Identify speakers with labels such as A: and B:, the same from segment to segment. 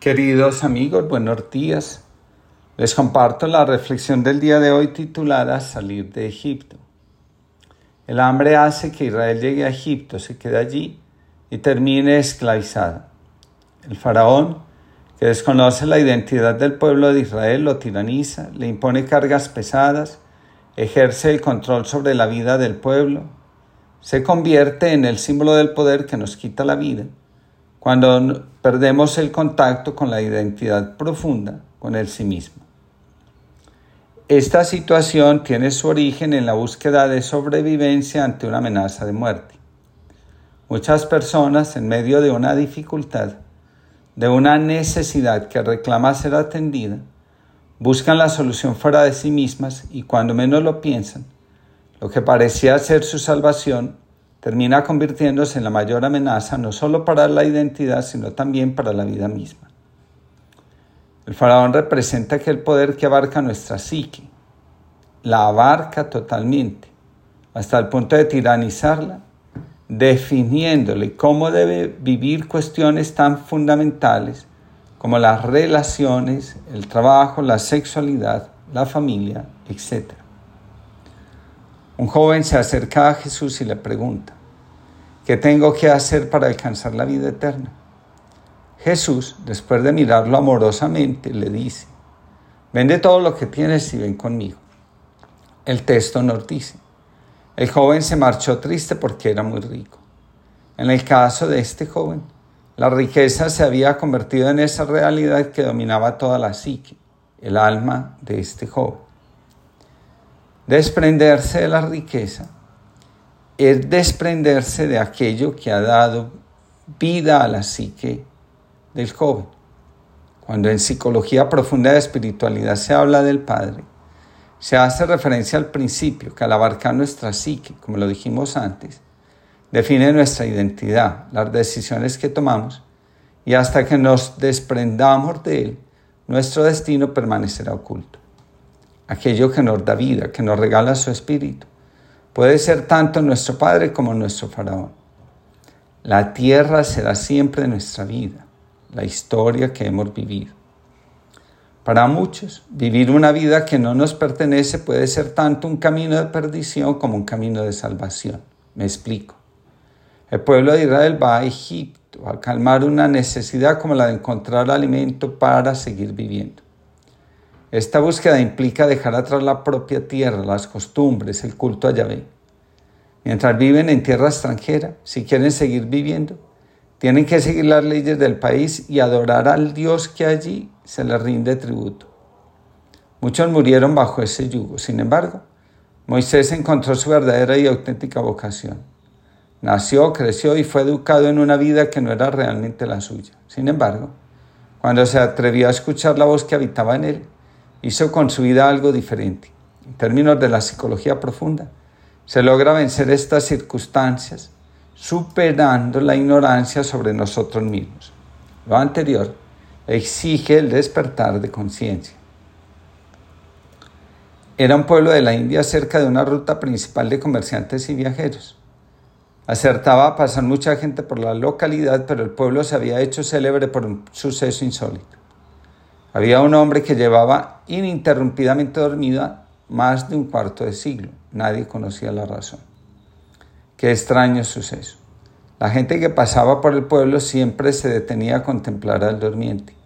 A: Queridos amigos, buenos días. Les comparto la reflexión del día de hoy titulada Salir de Egipto. El hambre hace que Israel llegue a Egipto, se quede allí y termine esclavizado. El faraón, que desconoce la identidad del pueblo de Israel, lo tiraniza, le impone cargas pesadas, ejerce el control sobre la vida del pueblo, se convierte en el símbolo del poder que nos quita la vida cuando perdemos el contacto con la identidad profunda, con el sí mismo. Esta situación tiene su origen en la búsqueda de sobrevivencia ante una amenaza de muerte. Muchas personas, en medio de una dificultad, de una necesidad que reclama ser atendida, buscan la solución fuera de sí mismas y cuando menos lo piensan, lo que parecía ser su salvación termina convirtiéndose en la mayor amenaza no solo para la identidad, sino también para la vida misma. El faraón representa aquel poder que abarca nuestra psique, la abarca totalmente, hasta el punto de tiranizarla, definiéndole cómo debe vivir cuestiones tan fundamentales como las relaciones, el trabajo, la sexualidad, la familia, etc. Un joven se acerca a Jesús y le pregunta, ¿qué tengo que hacer para alcanzar la vida eterna? Jesús, después de mirarlo amorosamente, le dice, vende todo lo que tienes y ven conmigo. El texto nos dice, el joven se marchó triste porque era muy rico. En el caso de este joven, la riqueza se había convertido en esa realidad que dominaba toda la psique, el alma de este joven. Desprenderse de la riqueza es desprenderse de aquello que ha dado vida a la psique del joven. Cuando en psicología profunda de espiritualidad se habla del Padre, se hace referencia al principio que al abarcar nuestra psique, como lo dijimos antes, define nuestra identidad, las decisiones que tomamos, y hasta que nos desprendamos de él, nuestro destino permanecerá oculto aquello que nos da vida, que nos regala su espíritu. Puede ser tanto nuestro Padre como nuestro Faraón. La tierra será siempre nuestra vida, la historia que hemos vivido. Para muchos, vivir una vida que no nos pertenece puede ser tanto un camino de perdición como un camino de salvación. Me explico. El pueblo de Israel va a Egipto a calmar una necesidad como la de encontrar alimento para seguir viviendo. Esta búsqueda implica dejar atrás la propia tierra, las costumbres, el culto a Yahvé. Mientras viven en tierra extranjera, si quieren seguir viviendo, tienen que seguir las leyes del país y adorar al Dios que allí se les rinde tributo. Muchos murieron bajo ese yugo. Sin embargo, Moisés encontró su verdadera y auténtica vocación. Nació, creció y fue educado en una vida que no era realmente la suya. Sin embargo, cuando se atrevió a escuchar la voz que habitaba en él, hizo con su vida algo diferente. En términos de la psicología profunda, se logra vencer estas circunstancias superando la ignorancia sobre nosotros mismos. Lo anterior exige el despertar de conciencia. Era un pueblo de la India cerca de una ruta principal de comerciantes y viajeros. Acertaba a pasar mucha gente por la localidad, pero el pueblo se había hecho célebre por un suceso insólito. Había un hombre que llevaba ininterrumpidamente dormida más de un cuarto de siglo. Nadie conocía la razón. Qué extraño suceso. La gente que pasaba por el pueblo siempre se detenía a contemplar al durmiente.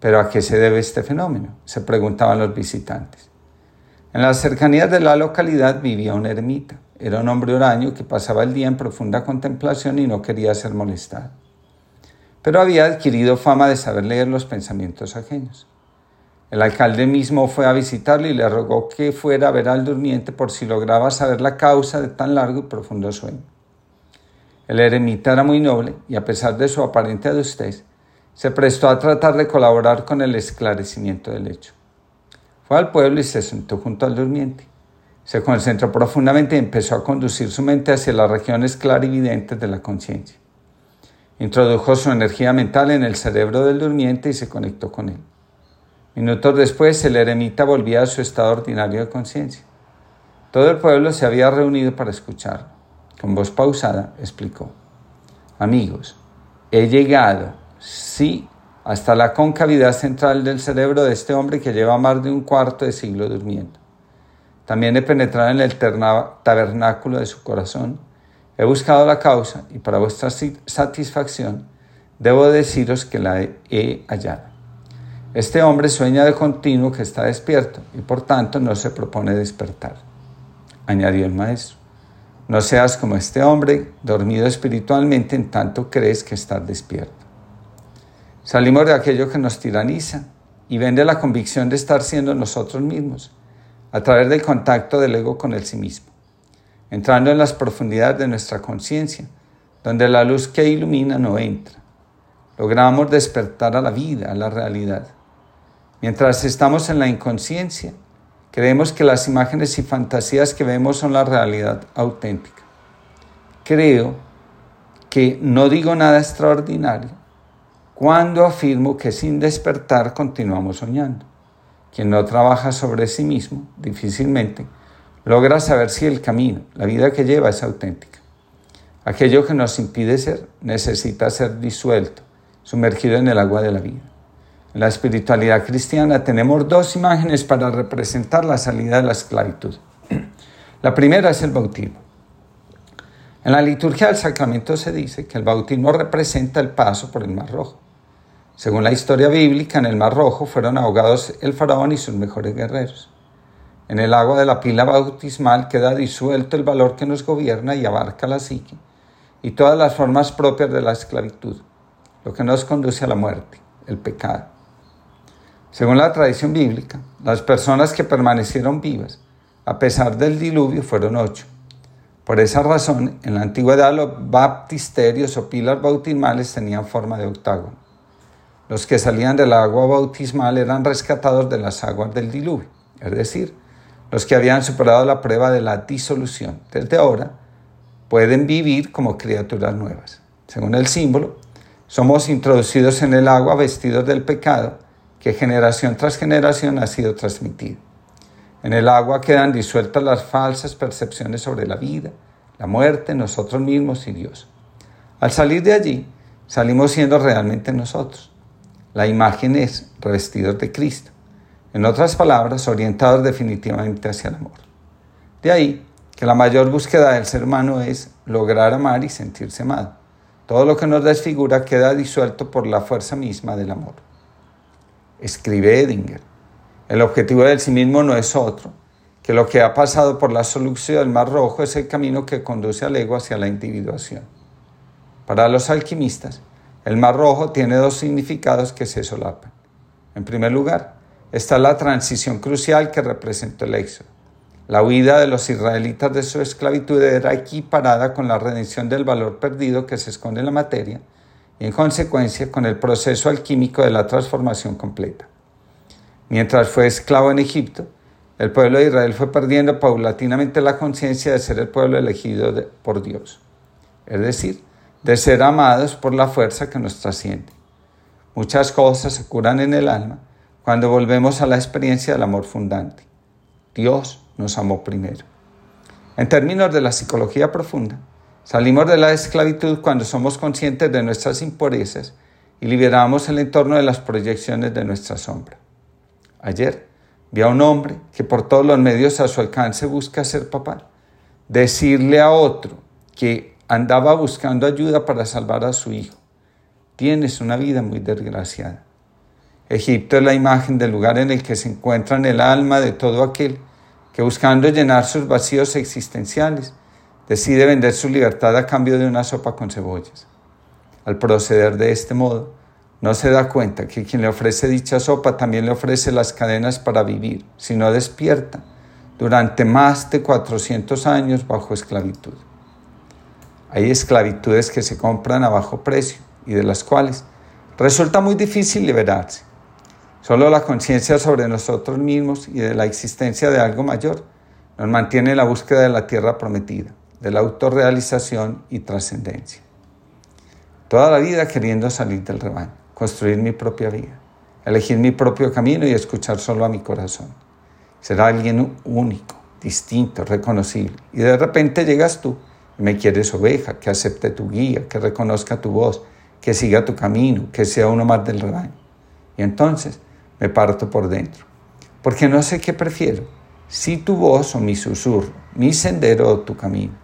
A: ¿Pero a qué se debe este fenómeno? se preguntaban los visitantes. En las cercanías de la localidad vivía un ermita. Era un hombre huraño que pasaba el día en profunda contemplación y no quería ser molestado pero había adquirido fama de saber leer los pensamientos ajenos. El alcalde mismo fue a visitarle y le rogó que fuera a ver al durmiente por si lograba saber la causa de tan largo y profundo sueño. El eremita era muy noble y a pesar de su aparente adustez, se prestó a tratar de colaborar con el esclarecimiento del hecho. Fue al pueblo y se sentó junto al durmiente. Se concentró profundamente y empezó a conducir su mente hacia las regiones clarividentes de la conciencia. Introdujo su energía mental en el cerebro del durmiente y se conectó con él. Minutos después, el eremita volvía a su estado ordinario de conciencia. Todo el pueblo se había reunido para escucharlo. Con voz pausada, explicó, Amigos, he llegado, sí, hasta la concavidad central del cerebro de este hombre que lleva más de un cuarto de siglo durmiendo. También he penetrado en el tabernáculo de su corazón, he buscado la causa y para vuestra satisfacción debo deciros que la he hallado. Este hombre sueña de continuo que está despierto y por tanto no se propone despertar. Añadió el maestro, no seas como este hombre, dormido espiritualmente en tanto crees que estás despierto. Salimos de aquello que nos tiraniza y vende la convicción de estar siendo nosotros mismos a través del contacto del ego con el sí mismo, entrando en las profundidades de nuestra conciencia, donde la luz que ilumina no entra. Logramos despertar a la vida, a la realidad. Mientras estamos en la inconsciencia, creemos que las imágenes y fantasías que vemos son la realidad auténtica. Creo que no digo nada extraordinario cuando afirmo que sin despertar continuamos soñando. Quien no trabaja sobre sí mismo difícilmente logra saber si el camino, la vida que lleva es auténtica. Aquello que nos impide ser necesita ser disuelto, sumergido en el agua de la vida. En la espiritualidad cristiana tenemos dos imágenes para representar la salida de la esclavitud. La primera es el bautismo. En la liturgia del sacramento se dice que el bautismo representa el paso por el Mar Rojo. Según la historia bíblica, en el Mar Rojo fueron ahogados el faraón y sus mejores guerreros. En el agua de la pila bautismal queda disuelto el valor que nos gobierna y abarca la psique y todas las formas propias de la esclavitud, lo que nos conduce a la muerte, el pecado. Según la tradición bíblica, las personas que permanecieron vivas, a pesar del diluvio, fueron ocho. Por esa razón, en la antigüedad los baptisterios o pilas bautismales tenían forma de octágono. Los que salían del agua bautismal eran rescatados de las aguas del diluvio, es decir, los que habían superado la prueba de la disolución. Desde ahora pueden vivir como criaturas nuevas. Según el símbolo, somos introducidos en el agua vestidos del pecado que generación tras generación ha sido transmitido. En el agua quedan disueltas las falsas percepciones sobre la vida, la muerte, nosotros mismos y Dios. Al salir de allí, salimos siendo realmente nosotros. La imagen es revestidos de Cristo. En otras palabras, orientados definitivamente hacia el amor. De ahí que la mayor búsqueda del ser humano es lograr amar y sentirse amado. Todo lo que nos desfigura queda disuelto por la fuerza misma del amor. Escribe Edinger. El objetivo del sí mismo no es otro, que lo que ha pasado por la solución del Mar Rojo es el camino que conduce al ego hacia la individuación. Para los alquimistas, el Mar Rojo tiene dos significados que se solapan. En primer lugar, está la transición crucial que representó el éxodo. La huida de los israelitas de su esclavitud era equiparada con la redención del valor perdido que se esconde en la materia y en consecuencia con el proceso alquímico de la transformación completa. Mientras fue esclavo en Egipto, el pueblo de Israel fue perdiendo paulatinamente la conciencia de ser el pueblo elegido por Dios. Es decir, de ser amados por la fuerza que nos trasciende. Muchas cosas se curan en el alma cuando volvemos a la experiencia del amor fundante. Dios nos amó primero. En términos de la psicología profunda, salimos de la esclavitud cuando somos conscientes de nuestras impurezas y liberamos el entorno de las proyecciones de nuestra sombra. Ayer vi a un hombre que por todos los medios a su alcance busca ser papá. Decirle a otro que andaba buscando ayuda para salvar a su hijo. Tienes una vida muy desgraciada. Egipto es la imagen del lugar en el que se encuentra en el alma de todo aquel que buscando llenar sus vacíos existenciales decide vender su libertad a cambio de una sopa con cebollas. Al proceder de este modo, no se da cuenta que quien le ofrece dicha sopa también le ofrece las cadenas para vivir, si no despierta, durante más de 400 años bajo esclavitud. Hay esclavitudes que se compran a bajo precio y de las cuales resulta muy difícil liberarse. Solo la conciencia sobre nosotros mismos y de la existencia de algo mayor nos mantiene en la búsqueda de la tierra prometida, de la autorrealización y trascendencia. Toda la vida queriendo salir del rebaño, construir mi propia vida, elegir mi propio camino y escuchar solo a mi corazón. Ser alguien único, distinto, reconocible. Y de repente llegas tú me quieres oveja, que acepte tu guía, que reconozca tu voz, que siga tu camino, que sea uno más del rebaño. Y entonces me parto por dentro, porque no sé qué prefiero, si tu voz o mi susurro, mi sendero o tu camino,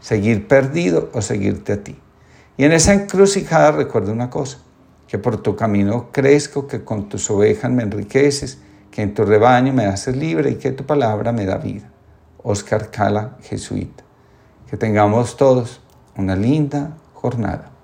A: seguir perdido o seguirte a ti. Y en esa encrucijada recuerdo una cosa, que por tu camino crezco, que con tus ovejas me enriqueces, que en tu rebaño me haces libre y que tu palabra me da vida. Oscar Cala, jesuita. Que tengamos todos una linda jornada.